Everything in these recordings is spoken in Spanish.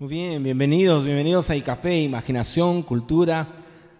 Muy bien, bienvenidos, bienvenidos a Café, Imaginación, Cultura,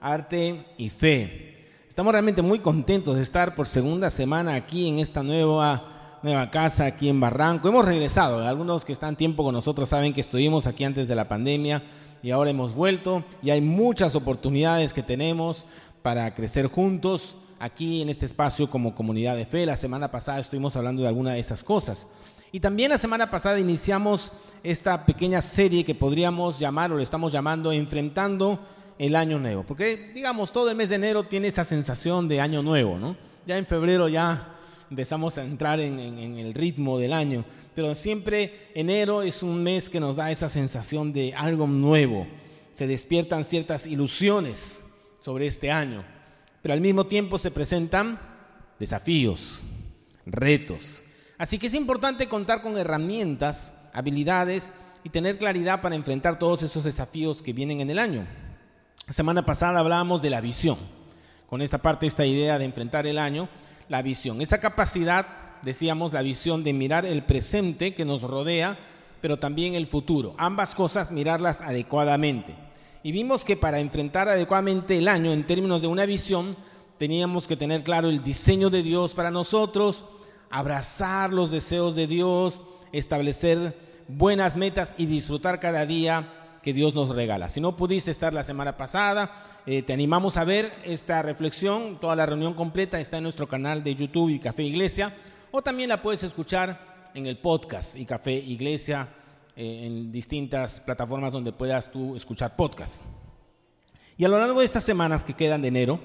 Arte y Fe. Estamos realmente muy contentos de estar por segunda semana aquí en esta nueva, nueva casa, aquí en Barranco. Hemos regresado, algunos que están tiempo con nosotros saben que estuvimos aquí antes de la pandemia y ahora hemos vuelto y hay muchas oportunidades que tenemos para crecer juntos aquí en este espacio como comunidad de fe. La semana pasada estuvimos hablando de alguna de esas cosas. Y también la semana pasada iniciamos esta pequeña serie que podríamos llamar o le estamos llamando Enfrentando el Año Nuevo. Porque, digamos, todo el mes de enero tiene esa sensación de Año Nuevo, ¿no? Ya en febrero ya empezamos a entrar en, en el ritmo del año. Pero siempre enero es un mes que nos da esa sensación de algo nuevo. Se despiertan ciertas ilusiones sobre este año. Pero al mismo tiempo se presentan desafíos, retos Así que es importante contar con herramientas, habilidades y tener claridad para enfrentar todos esos desafíos que vienen en el año. La semana pasada hablábamos de la visión, con esta parte, esta idea de enfrentar el año, la visión. Esa capacidad, decíamos, la visión de mirar el presente que nos rodea, pero también el futuro. Ambas cosas, mirarlas adecuadamente. Y vimos que para enfrentar adecuadamente el año en términos de una visión, teníamos que tener claro el diseño de Dios para nosotros, abrazar los deseos de Dios, establecer buenas metas y disfrutar cada día que Dios nos regala. Si no pudiste estar la semana pasada, eh, te animamos a ver esta reflexión. Toda la reunión completa está en nuestro canal de YouTube y Café Iglesia, o también la puedes escuchar en el podcast y Café Iglesia eh, en distintas plataformas donde puedas tú escuchar podcast. Y a lo largo de estas semanas que quedan de enero,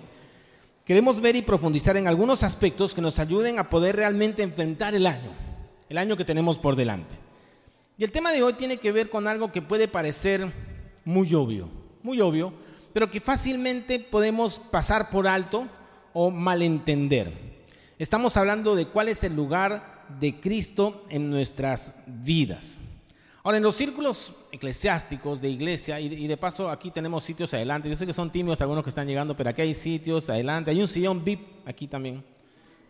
Queremos ver y profundizar en algunos aspectos que nos ayuden a poder realmente enfrentar el año, el año que tenemos por delante. Y el tema de hoy tiene que ver con algo que puede parecer muy obvio, muy obvio, pero que fácilmente podemos pasar por alto o malentender. Estamos hablando de cuál es el lugar de Cristo en nuestras vidas. Ahora, en los círculos eclesiásticos de iglesia, y de, paso aquí tenemos sitios adelante, yo sé que son tímidos algunos que están llegando, pero aquí hay sitios adelante, hay un sillón VIP aquí también,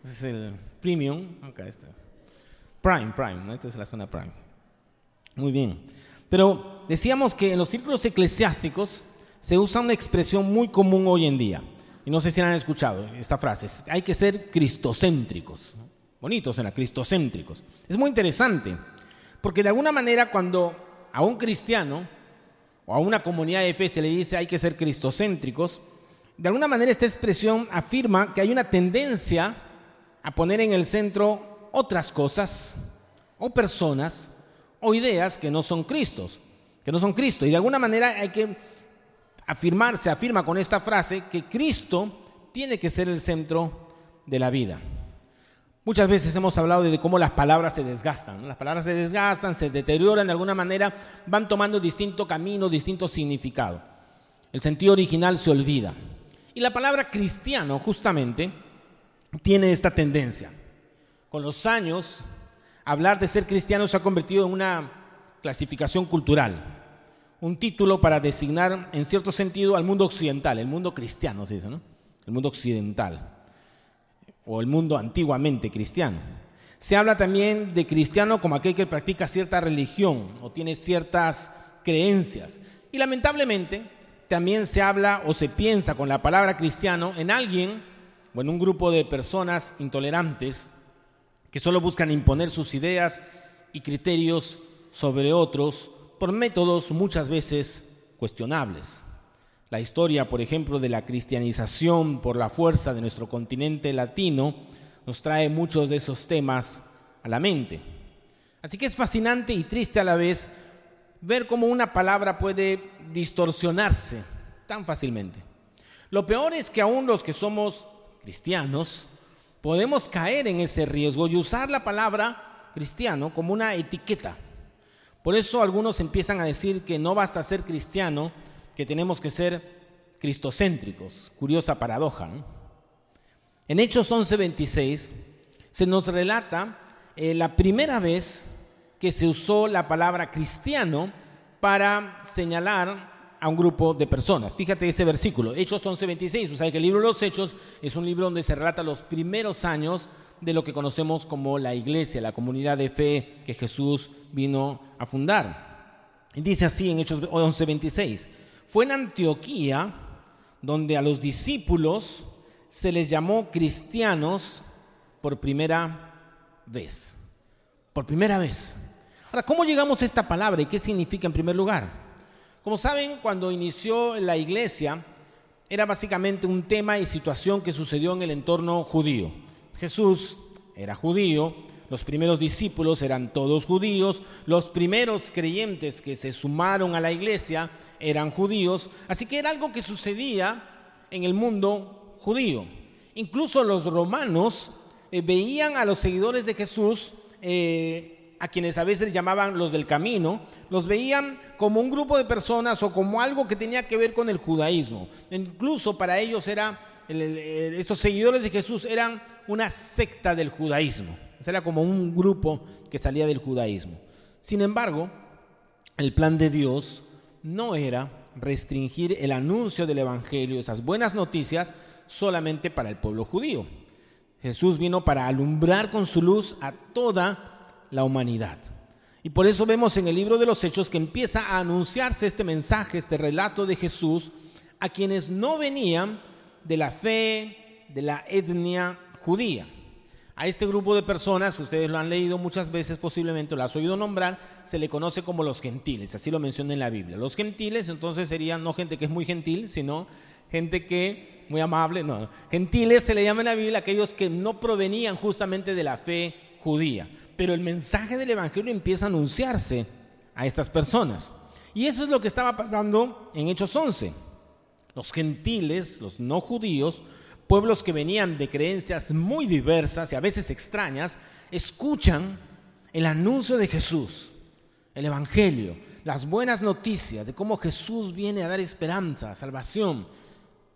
ese es el premium, acá está. Prime, Prime, esta es la zona Prime. Muy bien, pero decíamos que en los círculos eclesiásticos se usa una expresión muy común hoy en día, y no sé si han escuchado esta frase, hay que ser cristocéntricos, bonitos la cristocéntricos. Es muy interesante porque de alguna manera cuando a un cristiano o a una comunidad de fe se le dice hay que ser cristocéntricos, de alguna manera esta expresión afirma que hay una tendencia a poner en el centro otras cosas o personas o ideas que no son Cristos, que no son Cristo. Y de alguna manera hay que afirmar, se afirma con esta frase que Cristo tiene que ser el centro de la vida. Muchas veces hemos hablado de cómo las palabras se desgastan. Las palabras se desgastan, se deterioran de alguna manera, van tomando distinto camino, distinto significado. El sentido original se olvida. Y la palabra cristiano justamente tiene esta tendencia. Con los años, hablar de ser cristiano se ha convertido en una clasificación cultural, un título para designar en cierto sentido al mundo occidental, el mundo cristiano se dice, ¿no? El mundo occidental o el mundo antiguamente cristiano. Se habla también de cristiano como aquel que practica cierta religión o tiene ciertas creencias. Y lamentablemente también se habla o se piensa con la palabra cristiano en alguien o en un grupo de personas intolerantes que solo buscan imponer sus ideas y criterios sobre otros por métodos muchas veces cuestionables. La historia, por ejemplo, de la cristianización por la fuerza de nuestro continente latino nos trae muchos de esos temas a la mente. Así que es fascinante y triste a la vez ver cómo una palabra puede distorsionarse tan fácilmente. Lo peor es que aún los que somos cristianos podemos caer en ese riesgo y usar la palabra cristiano como una etiqueta. Por eso algunos empiezan a decir que no basta ser cristiano, que tenemos que ser cristocéntricos. Curiosa paradoja. En Hechos 11:26 se nos relata eh, la primera vez que se usó la palabra cristiano para señalar a un grupo de personas. Fíjate ese versículo, Hechos 11:26. O que el libro de los Hechos es un libro donde se relata los primeros años de lo que conocemos como la iglesia, la comunidad de fe que Jesús vino a fundar. Dice así en Hechos 11:26, fue en Antioquía donde a los discípulos se les llamó cristianos por primera vez. Por primera vez. Ahora, ¿cómo llegamos a esta palabra y qué significa en primer lugar? Como saben, cuando inició la iglesia, era básicamente un tema y situación que sucedió en el entorno judío. Jesús era judío, los primeros discípulos eran todos judíos, los primeros creyentes que se sumaron a la iglesia eran judíos, así que era algo que sucedía en el mundo judío. Incluso los romanos eh, veían a los seguidores de Jesús, eh, a quienes a veces llamaban los del camino, los veían como un grupo de personas o como algo que tenía que ver con el judaísmo. Incluso para ellos era, estos seguidores de Jesús eran una secta del judaísmo. Era como un grupo que salía del judaísmo. Sin embargo, el plan de Dios no era restringir el anuncio del Evangelio, esas buenas noticias, solamente para el pueblo judío. Jesús vino para alumbrar con su luz a toda la humanidad. Y por eso vemos en el libro de los Hechos que empieza a anunciarse este mensaje, este relato de Jesús, a quienes no venían de la fe, de la etnia judía. A este grupo de personas, ustedes lo han leído muchas veces posiblemente, lo has oído nombrar, se le conoce como los gentiles, así lo menciona en la Biblia. Los gentiles entonces serían no gente que es muy gentil, sino gente que, muy amable, no, gentiles se le llama en la Biblia aquellos que no provenían justamente de la fe judía. Pero el mensaje del Evangelio empieza a anunciarse a estas personas. Y eso es lo que estaba pasando en Hechos 11. Los gentiles, los no judíos, pueblos que venían de creencias muy diversas y a veces extrañas, escuchan el anuncio de Jesús, el Evangelio, las buenas noticias de cómo Jesús viene a dar esperanza, salvación.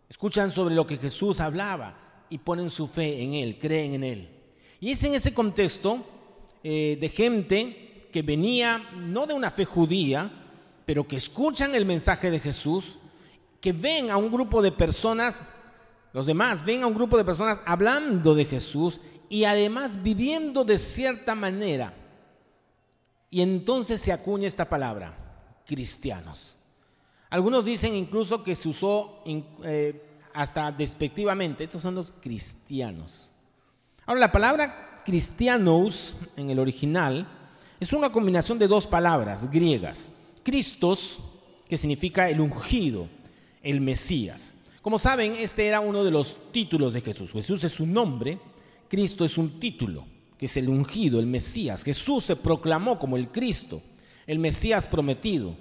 Escuchan sobre lo que Jesús hablaba y ponen su fe en Él, creen en Él. Y es en ese contexto eh, de gente que venía no de una fe judía, pero que escuchan el mensaje de Jesús, que ven a un grupo de personas los demás ven a un grupo de personas hablando de Jesús y además viviendo de cierta manera. Y entonces se acuña esta palabra, cristianos. Algunos dicen incluso que se usó eh, hasta despectivamente. Estos son los cristianos. Ahora, la palabra cristianos en el original es una combinación de dos palabras griegas. Christos, que significa el ungido, el Mesías. Como saben, este era uno de los títulos de Jesús. Jesús es su nombre, Cristo es un título, que es el ungido, el Mesías. Jesús se proclamó como el Cristo, el Mesías prometido,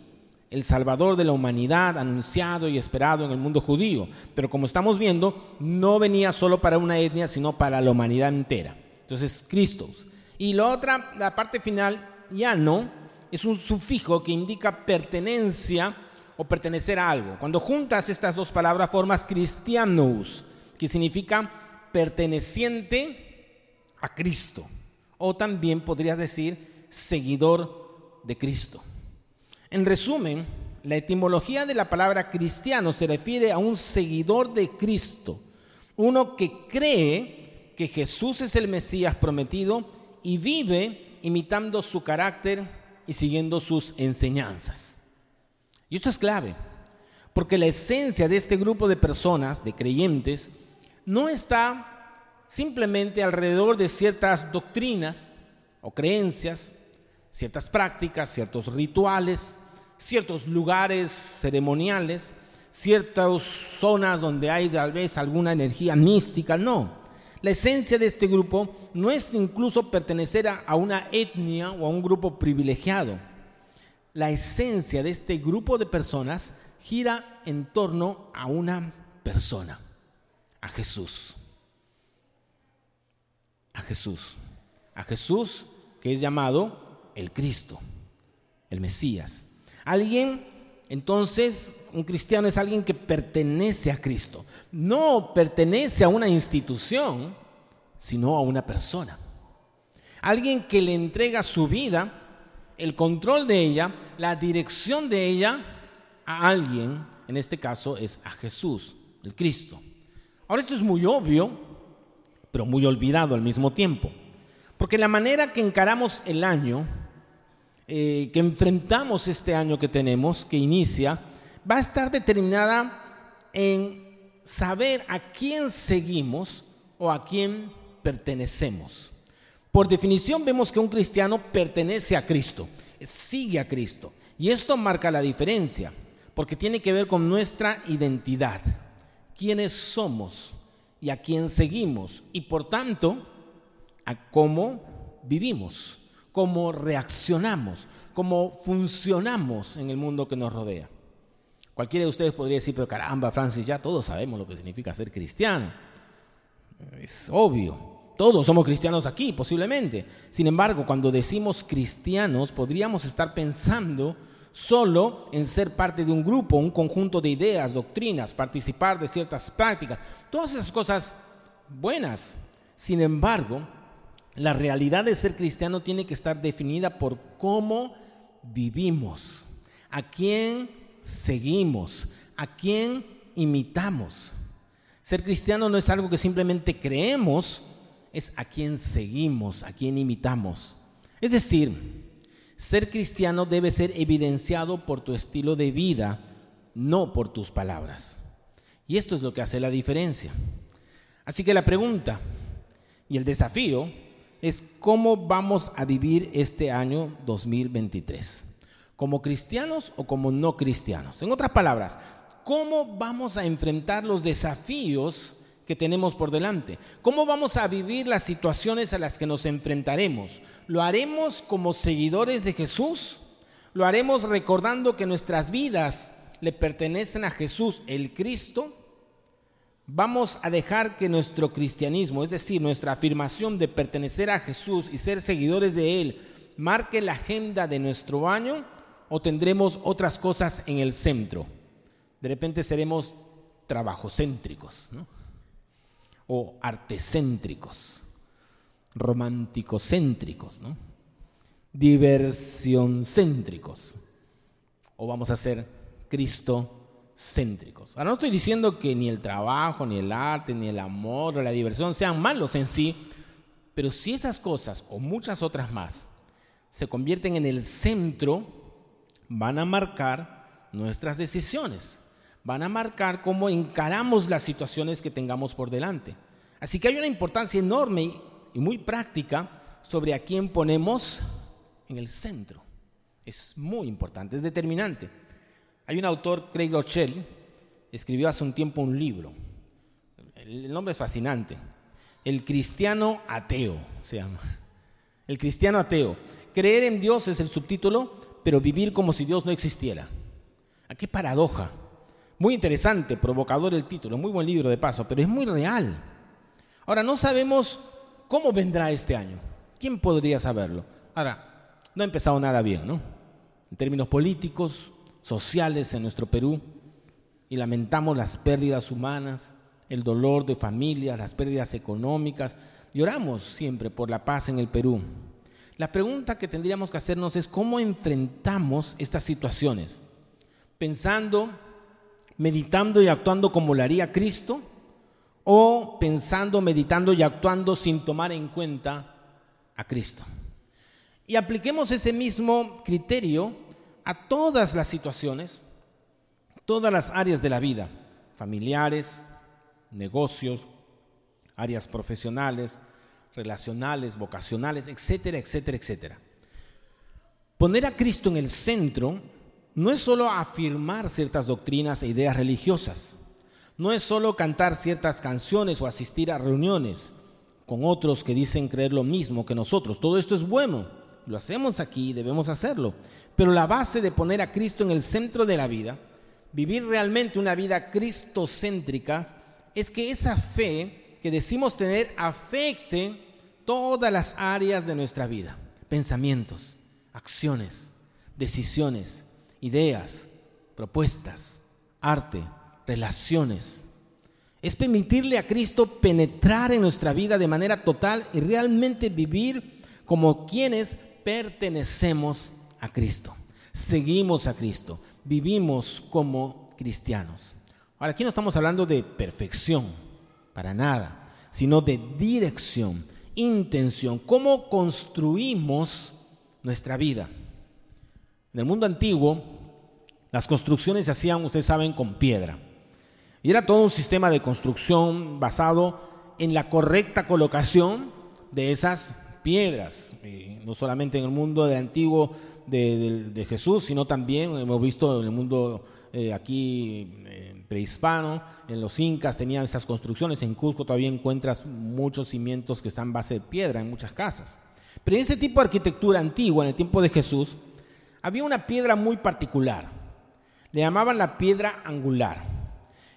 el Salvador de la humanidad, anunciado y esperado en el mundo judío. Pero como estamos viendo, no venía solo para una etnia, sino para la humanidad entera. Entonces, Cristo. Y la otra, la parte final, ya no, es un sufijo que indica pertenencia o pertenecer a algo. Cuando juntas estas dos palabras formas cristianos, que significa perteneciente a Cristo. O también podrías decir seguidor de Cristo. En resumen, la etimología de la palabra cristiano se refiere a un seguidor de Cristo, uno que cree que Jesús es el Mesías prometido y vive imitando su carácter y siguiendo sus enseñanzas. Y esto es clave, porque la esencia de este grupo de personas, de creyentes, no está simplemente alrededor de ciertas doctrinas o creencias, ciertas prácticas, ciertos rituales, ciertos lugares ceremoniales, ciertas zonas donde hay tal vez alguna energía mística, no. La esencia de este grupo no es incluso pertenecer a, una etnia o a un grupo privilegiado la esencia de este grupo de personas gira en torno a una persona, a Jesús. A Jesús. A Jesús que es llamado el Cristo, el Mesías. Alguien, entonces, un cristiano es alguien que pertenece a Cristo. No pertenece a una institución, sino a una persona. Alguien que le entrega su vida el control de ella, la dirección de ella a alguien, en este caso es a Jesús, el Cristo. Ahora esto es muy obvio, pero muy olvidado al mismo tiempo, porque la manera que encaramos el año eh, que enfrentamos este año que tenemos, que inicia, va a estar determinada en saber a quién seguimos o a quién pertenecemos. Por definición vemos que un cristiano pertenece a Cristo, sigue a Cristo. Y esto marca la diferencia, porque tiene que ver con nuestra identidad, quiénes somos y a quién seguimos, y por tanto, a cómo vivimos, cómo reaccionamos, cómo funcionamos en el mundo que nos rodea. Cualquiera de ustedes podría decir, pero caramba, Francis, ya todos sabemos lo que significa ser cristiano. Es obvio. Todos somos cristianos aquí, posiblemente. Sin embargo, cuando decimos cristianos, podríamos estar pensando solo en ser parte de un grupo, un conjunto de ideas, doctrinas, participar de ciertas prácticas, todas esas cosas buenas. Sin embargo, la realidad de ser cristiano tiene que estar definida por cómo vivimos, a quién seguimos, a quién imitamos. Ser cristiano no es algo que simplemente creemos, es a quién seguimos, a quién imitamos. Es decir, ser cristiano debe ser evidenciado por tu estilo de vida, no por tus palabras. Y esto es lo que hace la diferencia. Así que la pregunta y el desafío es cómo vamos a vivir este año 2023. ¿Como cristianos o como no cristianos? En otras palabras, ¿cómo vamos a enfrentar los desafíos que tenemos por delante. ¿Cómo vamos a vivir las situaciones a las que nos enfrentaremos? ¿Lo haremos como seguidores de Jesús? ¿Lo haremos recordando que nuestras vidas le pertenecen a Jesús, el Cristo? ¿Vamos a dejar que nuestro cristianismo, es decir, nuestra afirmación de pertenecer a Jesús y ser seguidores de Él, marque la agenda de nuestro año? ¿O tendremos otras cosas en el centro? De repente seremos trabajocéntricos, ¿no? O artecéntricos, románticocéntricos, ¿no? o vamos a ser cristocéntricos. Ahora no estoy diciendo que ni el trabajo, ni el arte, ni el amor o la diversión sean malos en sí, pero si esas cosas o muchas otras más se convierten en el centro, van a marcar nuestras decisiones van a marcar cómo encaramos las situaciones que tengamos por delante. Así que hay una importancia enorme y muy práctica sobre a quién ponemos en el centro. Es muy importante, es determinante. Hay un autor, Craig Rochelle, escribió hace un tiempo un libro. El nombre es fascinante. El cristiano ateo se llama. El cristiano ateo. Creer en Dios es el subtítulo, pero vivir como si Dios no existiera. ¿A qué paradoja? Muy interesante, provocador el título, muy buen libro de paso, pero es muy real. Ahora, no sabemos cómo vendrá este año. ¿Quién podría saberlo? Ahora, no ha empezado nada bien, ¿no? En términos políticos, sociales en nuestro Perú, y lamentamos las pérdidas humanas, el dolor de familias, las pérdidas económicas, lloramos siempre por la paz en el Perú. La pregunta que tendríamos que hacernos es cómo enfrentamos estas situaciones, pensando meditando y actuando como lo haría Cristo o pensando, meditando y actuando sin tomar en cuenta a Cristo. Y apliquemos ese mismo criterio a todas las situaciones, todas las áreas de la vida, familiares, negocios, áreas profesionales, relacionales, vocacionales, etcétera, etcétera, etcétera. Poner a Cristo en el centro no es solo afirmar ciertas doctrinas e ideas religiosas, no es solo cantar ciertas canciones o asistir a reuniones con otros que dicen creer lo mismo que nosotros. Todo esto es bueno, lo hacemos aquí y debemos hacerlo. Pero la base de poner a Cristo en el centro de la vida, vivir realmente una vida cristocéntrica, es que esa fe que decimos tener afecte todas las áreas de nuestra vida, pensamientos, acciones, decisiones, ideas, propuestas, arte, relaciones. Es permitirle a Cristo penetrar en nuestra vida de manera total y realmente vivir como quienes pertenecemos a Cristo. Seguimos a Cristo, vivimos como cristianos. Ahora, aquí no estamos hablando de perfección, para nada, sino de dirección, intención, cómo construimos nuestra vida. En el mundo antiguo, las construcciones se hacían, ustedes saben, con piedra. Y era todo un sistema de construcción basado en la correcta colocación de esas piedras. no solamente en el mundo del antiguo de, Jesús, sino también hemos visto en el mundo eh, aquí eh, prehispano, en los incas tenían esas construcciones, en Cusco todavía encuentras muchos cimientos que están base de piedra en muchas casas. Pero en este tipo de arquitectura antigua, en el tiempo de Jesús, había una piedra muy particular. Le llamaban la piedra angular.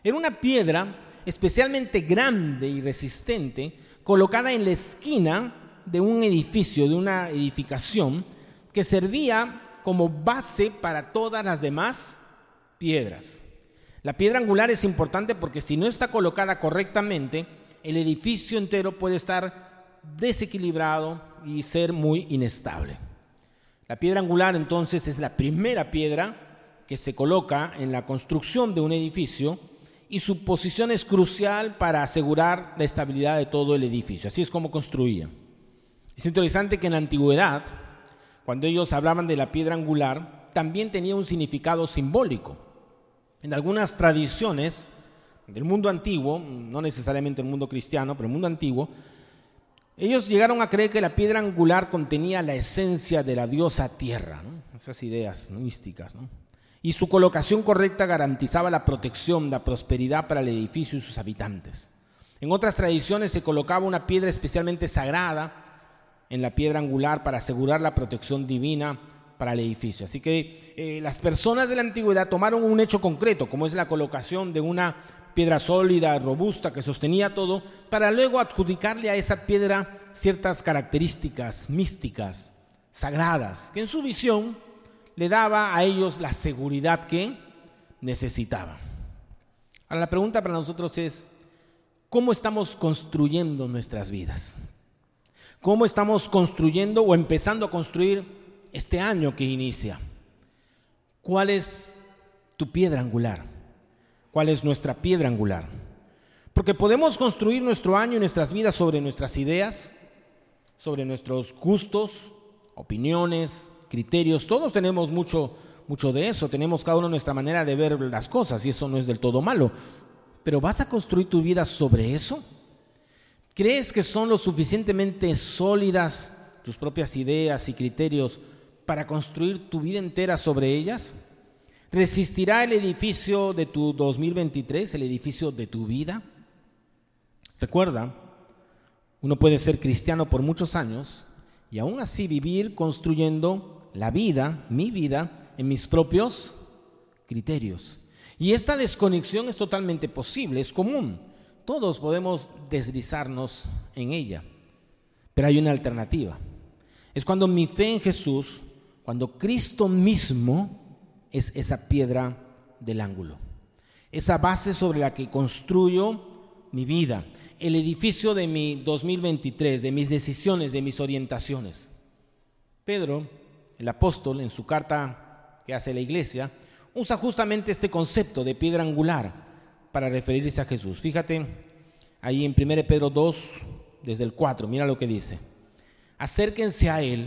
Era una piedra especialmente grande y resistente, colocada en la esquina de un edificio, de una edificación, que servía como base para todas las demás piedras. La piedra angular es importante porque si no está colocada correctamente, el edificio entero puede estar desequilibrado y ser muy inestable. La piedra angular entonces es la primera piedra que se coloca en la construcción de un edificio y su posición es crucial para asegurar la estabilidad de todo el edificio. Así es como construían. Es interesante que en la antigüedad, cuando ellos hablaban de la piedra angular, también tenía un significado simbólico. En algunas tradiciones del mundo antiguo, no necesariamente el mundo cristiano, pero el mundo antiguo, ellos llegaron a creer que la piedra angular contenía la esencia de la diosa tierra, esas ideas místicas. ¿no? Y su colocación correcta garantizaba la protección, la prosperidad para el edificio y sus habitantes. En otras tradiciones se colocaba una piedra especialmente sagrada en la piedra angular para asegurar la protección divina para el edificio. Así que eh, las personas de la antigüedad tomaron un hecho concreto, como es la colocación de una piedra sólida, robusta, que sostenía todo, para luego adjudicarle a esa piedra ciertas características místicas, sagradas, que en su visión le daba a ellos la seguridad que necesitaban. Ahora la pregunta para nosotros es, ¿cómo estamos construyendo nuestras vidas? ¿Cómo estamos construyendo o empezando a construir este año que inicia? ¿Cuál es tu piedra angular? ¿Cuál es nuestra piedra angular? Porque podemos construir nuestro año y nuestras vidas sobre nuestras ideas, sobre nuestros gustos, opiniones, criterios, todos tenemos mucho, mucho de eso, tenemos cada uno nuestra manera de ver las cosas y eso no es del todo malo. Pero ¿vas a construir tu vida sobre eso? ¿Crees que son lo suficientemente sólidas tus propias ideas y criterios para construir tu vida entera sobre ellas? ¿Resistirá el edificio de tu 2023, el edificio de tu vida? Recuerda, uno puede ser cristiano por muchos años y aún así vivir construyendo la vida, mi vida, en mis propios criterios. Y esta desconexión es totalmente posible, es común. Todos podemos deslizarnos en ella. Pero hay una alternativa. Es cuando mi fe en Jesús, cuando Cristo mismo es esa piedra del ángulo. Esa base sobre la que construyo mi vida, el edificio de mi 2023, de mis decisiones, de mis orientaciones. Pedro el apóstol en su carta que hace la iglesia, usa justamente este concepto de piedra angular para referirse a Jesús. Fíjate ahí en 1 Pedro 2, desde el 4, mira lo que dice. Acérquense a Él,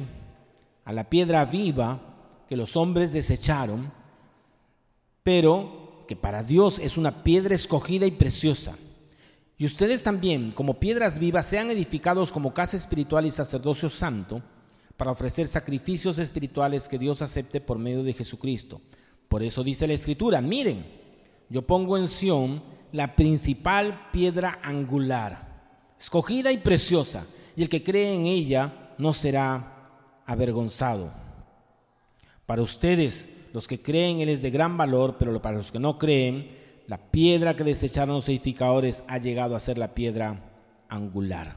a la piedra viva que los hombres desecharon, pero que para Dios es una piedra escogida y preciosa. Y ustedes también, como piedras vivas, sean edificados como casa espiritual y sacerdocio santo, para ofrecer sacrificios espirituales que Dios acepte por medio de Jesucristo. Por eso dice la Escritura, miren, yo pongo en Sión la principal piedra angular, escogida y preciosa, y el que cree en ella no será avergonzado. Para ustedes, los que creen, Él es de gran valor, pero para los que no creen, la piedra que desecharon los edificadores ha llegado a ser la piedra angular.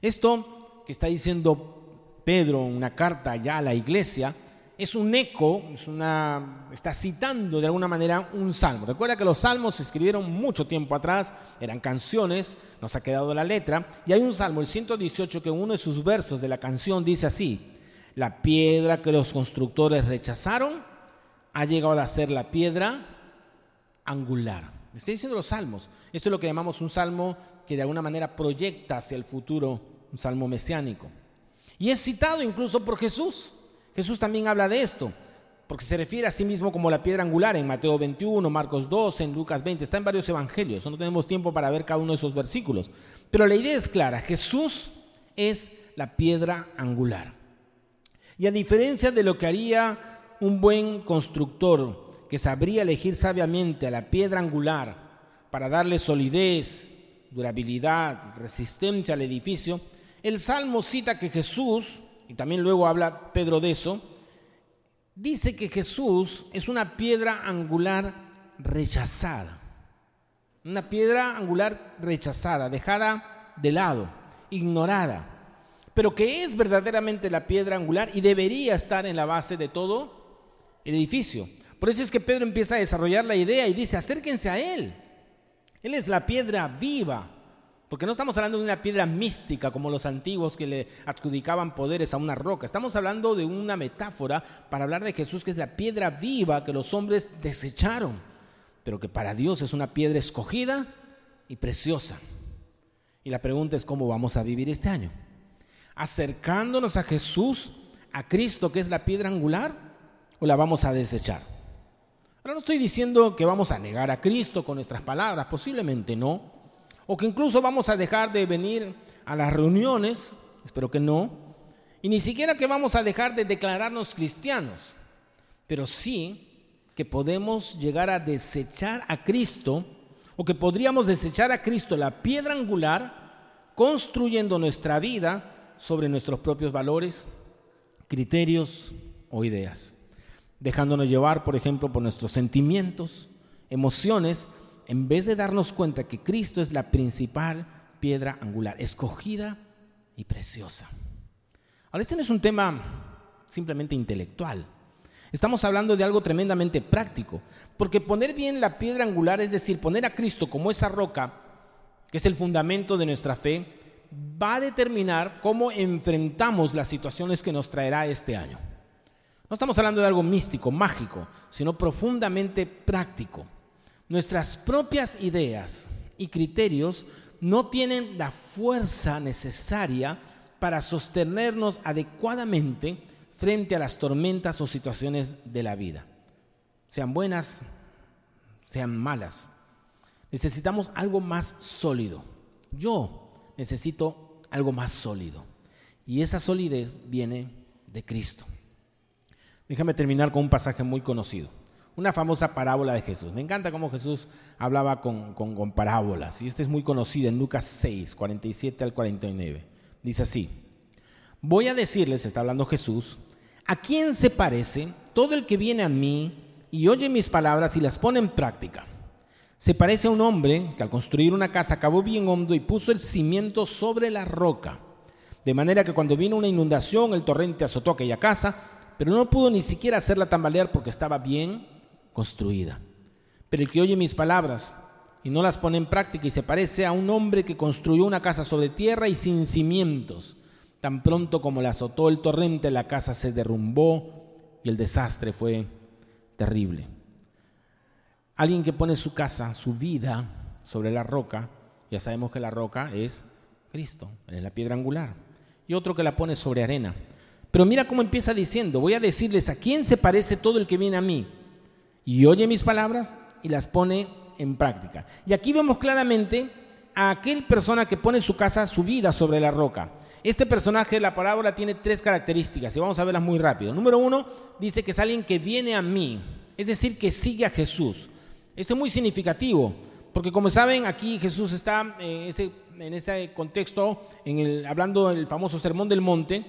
Esto que está diciendo Pedro, una carta ya a la iglesia, es un eco, es una, está citando de alguna manera un salmo. Recuerda que los salmos se escribieron mucho tiempo atrás, eran canciones, nos ha quedado la letra, y hay un salmo, el 118, que uno de sus versos de la canción dice así, la piedra que los constructores rechazaron ha llegado a ser la piedra angular. Está diciendo los salmos. Esto es lo que llamamos un salmo que de alguna manera proyecta hacia el futuro, un salmo mesiánico. Y es citado incluso por Jesús. Jesús también habla de esto. porque se refiere a sí mismo como la piedra angular en Mateo 21, Marcos 2, en Lucas 20, está en varios evangelios, no tenemos tiempo para ver cada uno de esos versículos, pero la idea es clara, Jesús es la piedra angular. Y a diferencia de lo que haría un buen constructor, que sabría elegir sabiamente a la piedra angular para darle solidez, durabilidad, resistencia al edificio, el Salmo cita que Jesús, y también luego habla Pedro de eso, dice que Jesús es una piedra angular rechazada. Una piedra angular rechazada, dejada de lado, ignorada, pero que es verdaderamente la piedra angular y debería estar en la base de todo el edificio. Por eso es que Pedro empieza a desarrollar la idea y dice, acérquense a Él. Él es la piedra viva, porque no estamos hablando de una piedra mística como los antiguos que le adjudicaban poderes a una roca. Estamos hablando de una metáfora para hablar de Jesús que es la piedra viva que los hombres desecharon, pero que para Dios es una piedra escogida y preciosa. Y la pregunta es cómo vamos a vivir este año. Acercándonos a Jesús, a Cristo que es la piedra angular, o la vamos a desechar. Ahora no estoy diciendo que vamos a negar a Cristo con nuestras palabras, posiblemente no o que incluso vamos a dejar de venir a las reuniones, espero que no, y ni siquiera que vamos a dejar de declararnos cristianos, pero sí que podemos llegar a desechar a Cristo, o que podríamos desechar a Cristo, la piedra angular, construyendo nuestra vida sobre nuestros propios valores, criterios o ideas, dejándonos llevar, por ejemplo, por nuestros sentimientos, emociones, en vez de darnos cuenta que Cristo es la principal piedra angular, escogida y preciosa. Ahora, este no es un tema simplemente intelectual. Estamos hablando de algo tremendamente práctico, porque poner bien la piedra angular, es decir, poner a Cristo como esa roca, que es el fundamento de nuestra fe, va a determinar cómo enfrentamos las situaciones que nos traerá este año. No estamos hablando de algo místico, mágico, sino profundamente práctico. Nuestras propias ideas y criterios no tienen la fuerza necesaria para sostenernos adecuadamente frente a las tormentas o situaciones de la vida, sean buenas, sean malas. Necesitamos algo más sólido. Yo necesito algo más sólido. Y esa solidez viene de Cristo. Déjame terminar con un pasaje muy conocido una famosa parábola de Jesús. Me encanta cómo Jesús hablaba con, con, parábolas. Y esta es muy conocida en Lucas 6, 47 al 49. Dice así, voy a decirles, está hablando Jesús, ¿a quién se parece todo el que viene a mí y oye mis palabras y las pone en práctica? Se parece a un hombre que al construir una casa acabó bien hondo y puso el cimiento sobre la roca. De manera que cuando vino una inundación, el torrente azotó aquella casa, pero no pudo ni siquiera hacerla tambalear porque estaba bien construida. Pero el que oye mis palabras y no las pone en práctica y se parece a un hombre que construyó una casa sobre tierra y sin cimientos. Tan pronto como la azotó el torrente, la casa se derrumbó y el desastre fue terrible. Alguien que pone su casa, su vida sobre la roca, ya sabemos que la roca es Cristo, es la piedra angular. Y otro que la pone sobre arena. Pero mira cómo empieza diciendo, voy a decirles a quién se parece todo el que viene a mí y oye mis palabras y las pone en práctica. Y aquí vemos claramente a aquel persona que pone su casa, su vida sobre la roca. Este personaje de la parábola tiene tres características y vamos a verlas muy rápido. Número uno, dice que es alguien que viene a mí, es decir, que sigue a Jesús. Esto es muy significativo, porque como saben, aquí Jesús está en ese, en ese contexto, en el, hablando del famoso Sermón del Monte,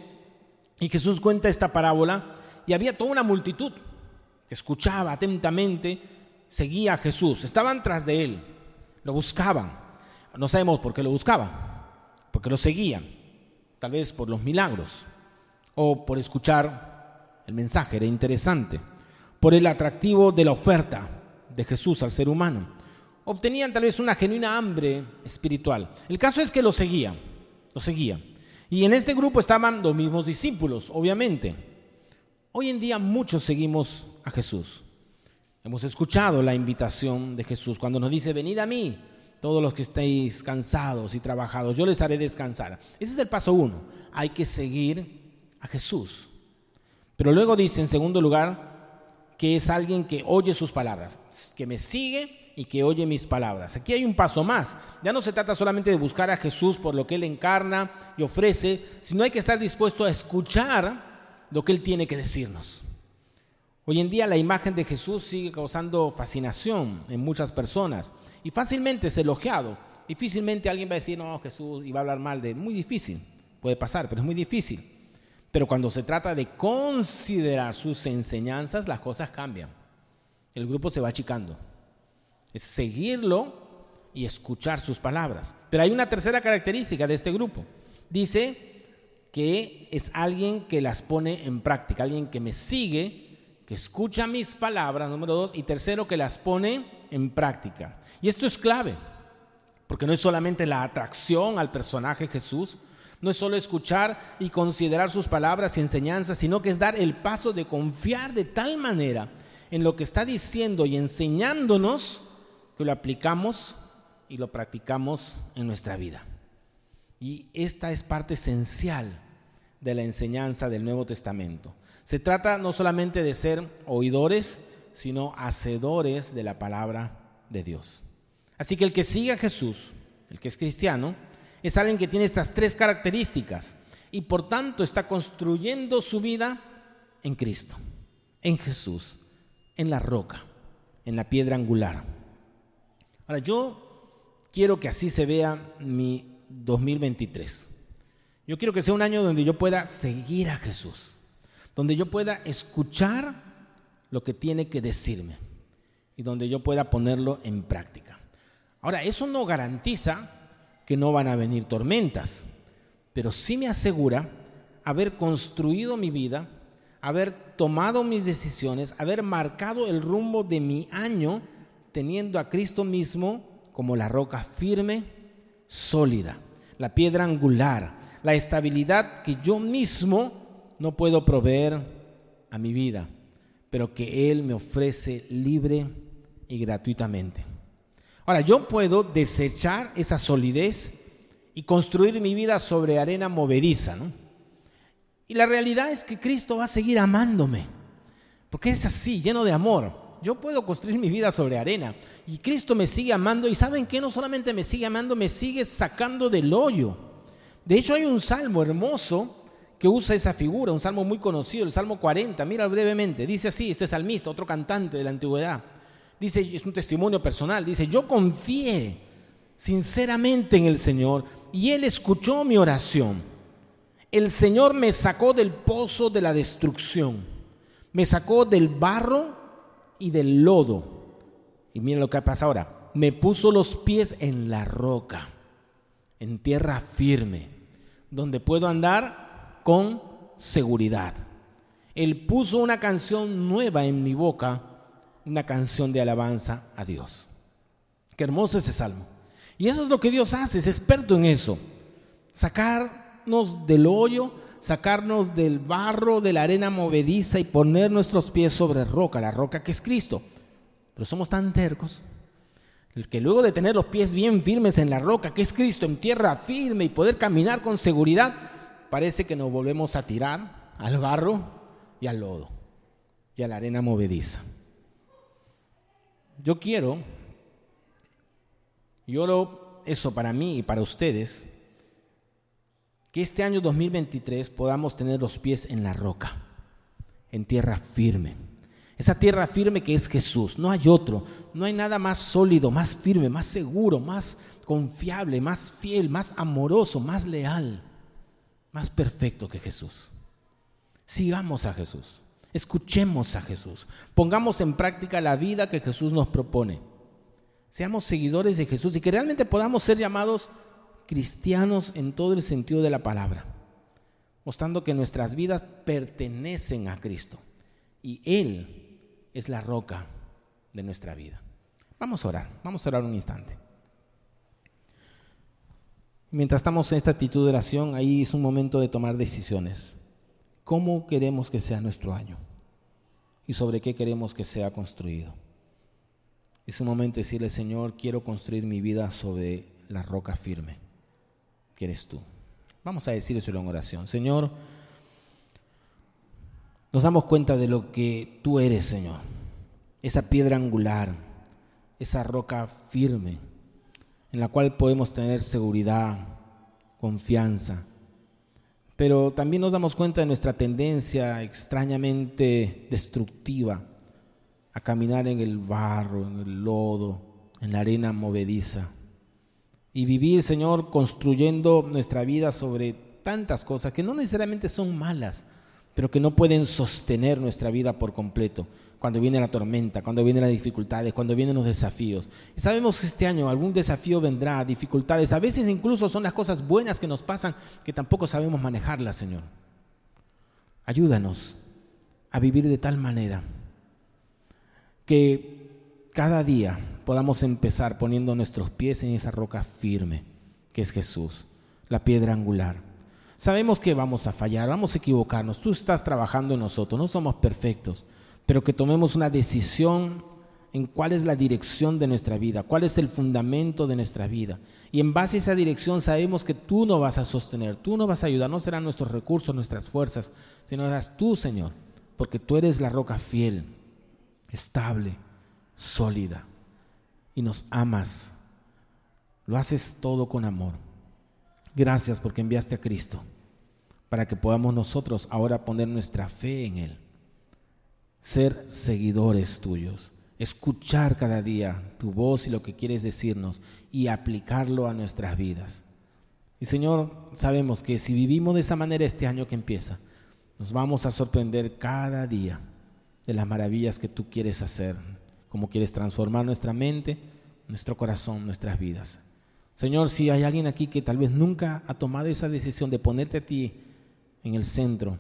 y Jesús cuenta esta parábola, y había toda una multitud escuchaba atentamente, seguía a Jesús, estaban tras de él, lo buscaban. No sabemos por qué lo buscaban, porque lo seguían, tal vez por los milagros o por escuchar el mensaje, era interesante, por el atractivo de la oferta de Jesús al ser humano. Obtenían tal vez una genuina hambre espiritual. El caso es que lo seguían, lo seguían. Y en este grupo estaban los mismos discípulos, obviamente. Hoy en día muchos seguimos a Jesús. Hemos escuchado la invitación de Jesús cuando nos dice, venid a mí, todos los que estéis cansados y trabajados, yo les haré descansar. Ese es el paso uno, hay que seguir a Jesús. Pero luego dice, en segundo lugar, que es alguien que oye sus palabras, que me sigue y que oye mis palabras. Aquí hay un paso más. Ya no se trata solamente de buscar a Jesús por lo que Él encarna y ofrece, sino hay que estar dispuesto a escuchar lo que Él tiene que decirnos. Hoy en día la imagen de Jesús sigue causando fascinación en muchas personas y fácilmente es elogiado. Difícilmente alguien va a decir, no, Jesús, y va a hablar mal de. Muy difícil, puede pasar, pero es muy difícil. Pero cuando se trata de considerar sus enseñanzas, las cosas cambian. El grupo se va achicando. Es seguirlo y escuchar sus palabras. Pero hay una tercera característica de este grupo. Dice que es alguien que las pone en práctica, alguien que me sigue, que escucha mis palabras, número dos, y tercero, que las pone en práctica. Y esto es clave, porque no es solamente la atracción al personaje Jesús, no es solo escuchar y considerar sus palabras y enseñanzas, sino que es dar el paso de confiar de tal manera en lo que está diciendo y enseñándonos que lo aplicamos y lo practicamos en nuestra vida. Y esta es parte esencial de la enseñanza del Nuevo Testamento. Se trata no solamente de ser oidores, sino hacedores de la palabra de Dios. Así que el que sigue a Jesús, el que es cristiano, es alguien que tiene estas tres características y por tanto está construyendo su vida en Cristo, en Jesús, en la roca, en la piedra angular. Ahora yo quiero que así se vea mi 2023. Yo quiero que sea un año donde yo pueda seguir a Jesús, donde yo pueda escuchar lo que tiene que decirme y donde yo pueda ponerlo en práctica. Ahora, eso no garantiza que no van a venir tormentas, pero sí me asegura haber construido mi vida, haber tomado mis decisiones, haber marcado el rumbo de mi año teniendo a Cristo mismo como la roca firme, sólida, la piedra angular, la estabilidad que yo mismo no puedo proveer a mi vida, pero que Él me ofrece libre y gratuitamente. Ahora, yo puedo desechar esa solidez y construir mi vida sobre arena movediza, ¿no? Y la realidad es que Cristo va a seguir amándome, porque es así, lleno de amor. Yo puedo construir mi vida sobre arena. Y Cristo me sigue amando. Y saben que no solamente me sigue amando, me sigue sacando del hoyo. De hecho hay un salmo hermoso que usa esa figura, un salmo muy conocido, el Salmo 40, mira brevemente, dice así, este salmista, otro cantante de la antigüedad. Dice, es un testimonio personal, dice, yo confié sinceramente en el Señor y Él escuchó mi oración. El Señor me sacó del pozo de la destrucción, me sacó del barro y del lodo. Y miren lo que pasa ahora, me puso los pies en la roca, en tierra firme, donde puedo andar con seguridad. Él puso una canción nueva en mi boca una canción de alabanza a Dios. Qué hermoso ese salmo. Y eso es lo que Dios hace, es experto en eso. Sacarnos del hoyo, sacarnos del barro, de la arena movediza y poner nuestros pies sobre roca, la roca que es Cristo. Pero somos tan tercos que luego de tener los pies bien firmes en la roca, que es Cristo, en tierra firme y poder caminar con seguridad, parece que nos volvemos a tirar al barro y al lodo y a la arena movediza. Yo quiero, y oro eso para mí y para ustedes, que este año 2023 podamos tener los pies en la roca, en tierra firme. Esa tierra firme que es Jesús. No hay otro. No hay nada más sólido, más firme, más seguro, más confiable, más fiel, más amoroso, más leal, más perfecto que Jesús. Sigamos a Jesús. Escuchemos a Jesús. Pongamos en práctica la vida que Jesús nos propone. Seamos seguidores de Jesús y que realmente podamos ser llamados cristianos en todo el sentido de la palabra, mostrando que nuestras vidas pertenecen a Cristo y Él es la roca de nuestra vida. Vamos a orar, vamos a orar un instante. Mientras estamos en esta actitud de oración, ahí es un momento de tomar decisiones cómo queremos que sea nuestro año y sobre qué queremos que sea construido. Es un momento de decirle, Señor, quiero construir mi vida sobre la roca firme, que eres tú. Vamos a decir eso en oración. Señor, nos damos cuenta de lo que tú eres, Señor. Esa piedra angular, esa roca firme, en la cual podemos tener seguridad, confianza. Pero también nos damos cuenta de nuestra tendencia extrañamente destructiva a caminar en el barro, en el lodo, en la arena movediza. Y vivir, Señor, construyendo nuestra vida sobre tantas cosas que no necesariamente son malas, pero que no pueden sostener nuestra vida por completo. Cuando viene la tormenta, cuando vienen las dificultades, cuando vienen los desafíos. Y sabemos que este año algún desafío vendrá, dificultades. A veces incluso son las cosas buenas que nos pasan que tampoco sabemos manejarlas, Señor. Ayúdanos a vivir de tal manera que cada día podamos empezar poniendo nuestros pies en esa roca firme que es Jesús, la piedra angular Sabemos que vamos a fallar, vamos a equivocarnos. Tú estás trabajando en nosotros, no somos perfectos, pero que tomemos una decisión en cuál es la dirección de nuestra vida, cuál es el fundamento de nuestra vida. Y en base a esa dirección sabemos que tú no vas a sostener, tú no vas a ayudar, no serán nuestros recursos, nuestras fuerzas, sino serás tú, Señor, porque tú eres la roca fiel, estable, sólida, y nos amas. Lo haces todo con amor. Gracias porque enviaste a Cristo para que podamos nosotros ahora poner nuestra fe en Él, ser seguidores tuyos, escuchar cada día tu voz y lo que quieres decirnos y aplicarlo a nuestras vidas. Y Señor, sabemos que si vivimos de esa manera este año que empieza, nos vamos a sorprender cada día de las maravillas que tú quieres hacer, como quieres transformar nuestra mente, nuestro corazón, nuestras vidas. Señor, si hay alguien aquí que tal vez nunca ha tomado esa decisión de ponerte a ti en el centro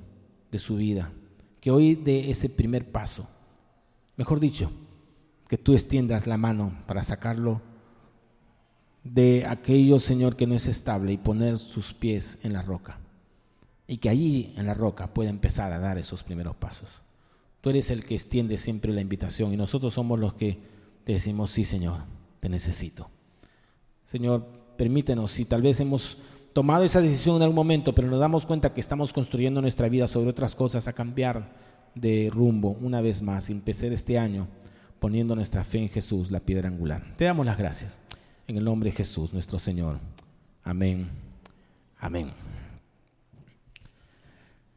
de su vida, que hoy dé ese primer paso. Mejor dicho, que tú extiendas la mano para sacarlo de aquello, Señor, que no es estable y poner sus pies en la roca. Y que allí en la roca pueda empezar a dar esos primeros pasos. Tú eres el que extiende siempre la invitación y nosotros somos los que te decimos, sí, Señor, te necesito. Señor, permítenos, si tal vez hemos tomado esa decisión en algún momento, pero nos damos cuenta que estamos construyendo nuestra vida sobre otras cosas, a cambiar de rumbo una vez más empezar este año poniendo nuestra fe en Jesús, la piedra angular. Te damos las gracias. En el nombre de Jesús, nuestro Señor. Amén. Amén.